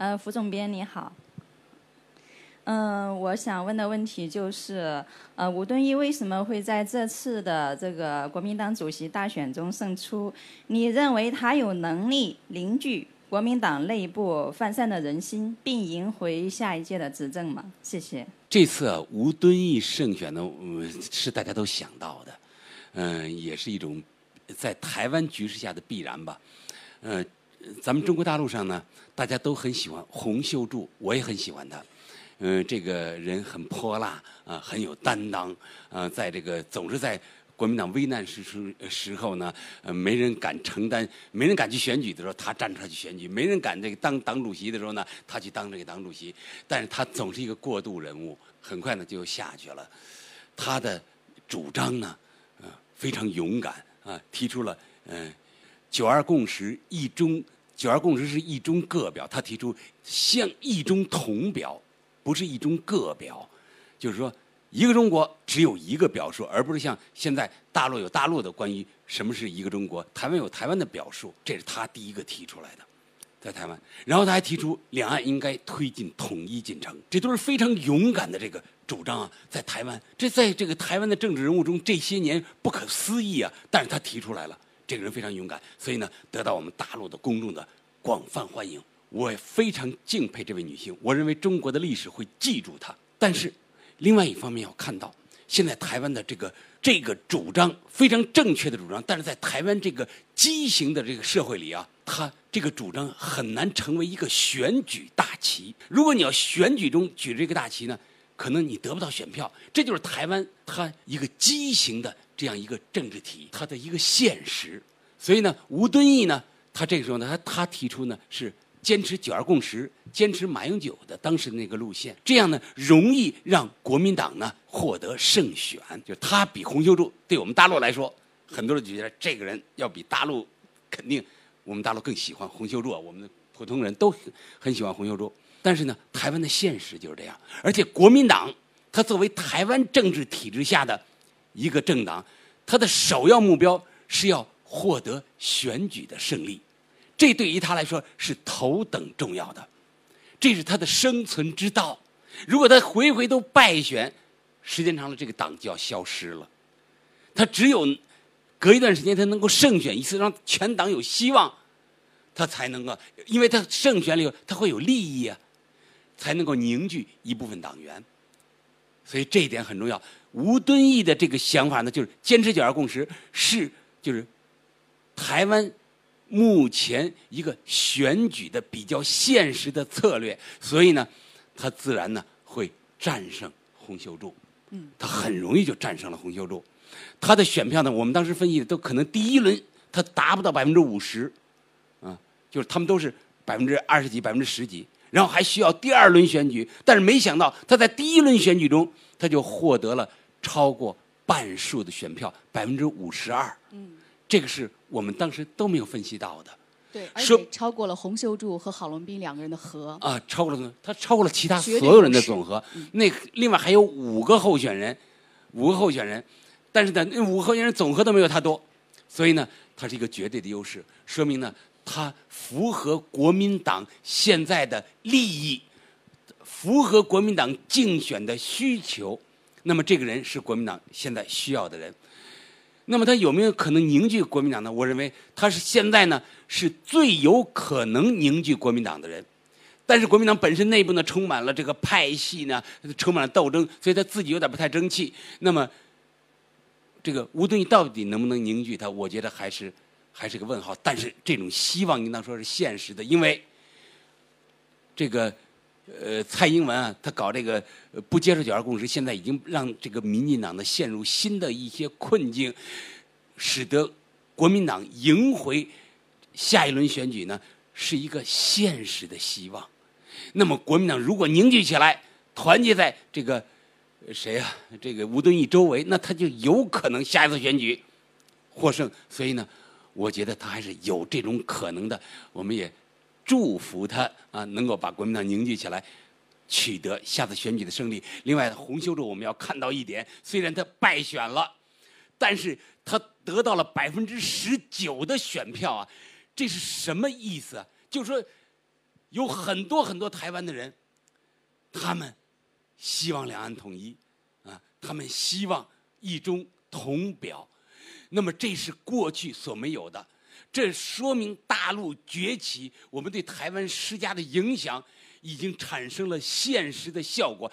呃，胡总编你好。嗯，我想问的问题就是，呃，吴敦义为什么会在这次的这个国民党主席大选中胜出？你认为他有能力凝聚国民党内部涣散的人心，并赢回下一届的执政吗？谢谢。这次吴敦义胜选呢，是大家都想到的，嗯，也是一种在台湾局势下的必然吧。嗯，咱们中国大陆上呢，大家都很喜欢洪秀柱，我也很喜欢他。嗯，这个人很泼辣啊，很有担当啊，在这个总是在国民党危难时时时候呢，呃，没人敢承担，没人敢去选举的时候，他站出来去选举；没人敢这个当党主席的时候呢，他去当这个党主席。但是他总是一个过渡人物，很快呢就下去了。他的主张呢，呃，非常勇敢啊，提出了嗯，九二共识一中，九二共识是一中各表，他提出向一中同表。不是一中各表，就是说一个中国只有一个表述，而不是像现在大陆有大陆的关于什么是一个中国，台湾有台湾的表述，这是他第一个提出来的，在台湾。然后他还提出两岸应该推进统一进程，这都是非常勇敢的这个主张啊，在台湾，这在这个台湾的政治人物中这些年不可思议啊，但是他提出来了，这个人非常勇敢，所以呢，得到我们大陆的公众的广泛欢迎。我也非常敬佩这位女性，我认为中国的历史会记住她。但是，另外一方面要看到，现在台湾的这个这个主张非常正确的主张，但是在台湾这个畸形的这个社会里啊，她这个主张很难成为一个选举大旗。如果你要选举中举这个大旗呢，可能你得不到选票。这就是台湾它一个畸形的这样一个政治体，它的一个现实。所以呢，吴敦义呢，他这个时候呢，他他提出呢是。坚持九二共识，坚持马英九的当时的那个路线，这样呢，容易让国民党呢获得胜选。就他比洪秀柱，对我们大陆来说，很多人就觉得这个人要比大陆肯定，我们大陆更喜欢洪秀柱啊。我们的普通人都很喜欢洪秀柱。但是呢，台湾的现实就是这样，而且国民党，它作为台湾政治体制下的一个政党，它的首要目标是要获得选举的胜利。这对于他来说是头等重要的，这是他的生存之道。如果他回回都败选，时间长了，这个党就要消失了。他只有隔一段时间，他能够胜选一次，让全党有希望，他才能够，因为他胜选了以后，他会有利益啊，才能够凝聚一部分党员。所以这一点很重要。吴敦义的这个想法呢，就是坚持九二共识，是就是台湾。目前一个选举的比较现实的策略，所以呢，他自然呢会战胜洪秀柱。嗯，他很容易就战胜了洪秀柱。他的选票呢，我们当时分析的都可能第一轮他达不到百分之五十，啊，就是他们都是百分之二十几、百分之十几，然后还需要第二轮选举。但是没想到他在第一轮选举中，他就获得了超过半数的选票，百分之五十二。嗯。这个是我们当时都没有分析到的，对，而且超过了洪秀柱和郝龙斌两个人的和啊，超过了他超过了其他所有人的总和。那另外还有五个候选人，五个候选人，但是呢，那五个候选人总和都没有他多，所以呢，他是一个绝对的优势，说明呢，他符合国民党现在的利益，符合国民党竞选的需求。那么这个人是国民党现在需要的人。那么他有没有可能凝聚国民党呢？我认为他是现在呢是最有可能凝聚国民党的人，但是国民党本身内部呢充满了这个派系呢，充满了斗争，所以他自己有点不太争气。那么这个吴敦义到底能不能凝聚他？我觉得还是还是个问号。但是这种希望应当说是现实的，因为这个。呃，蔡英文啊，他搞这个不接受九二共识，现在已经让这个民进党呢陷入新的一些困境，使得国民党赢回下一轮选举呢是一个现实的希望。那么国民党如果凝聚起来，团结在这个谁啊，这个吴敦义周围，那他就有可能下一次选举获胜。所以呢，我觉得他还是有这种可能的。我们也。祝福他啊，能够把国民党凝聚起来，取得下次选举的胜利。另外，洪秀柱我们要看到一点，虽然他败选了，但是他得到了百分之十九的选票啊，这是什么意思啊？就是说，有很多很多台湾的人，他们希望两岸统一，啊，他们希望一中同表。那么这是过去所没有的，这说明大陆崛起，我们对台湾施加的影响已经产生了现实的效果。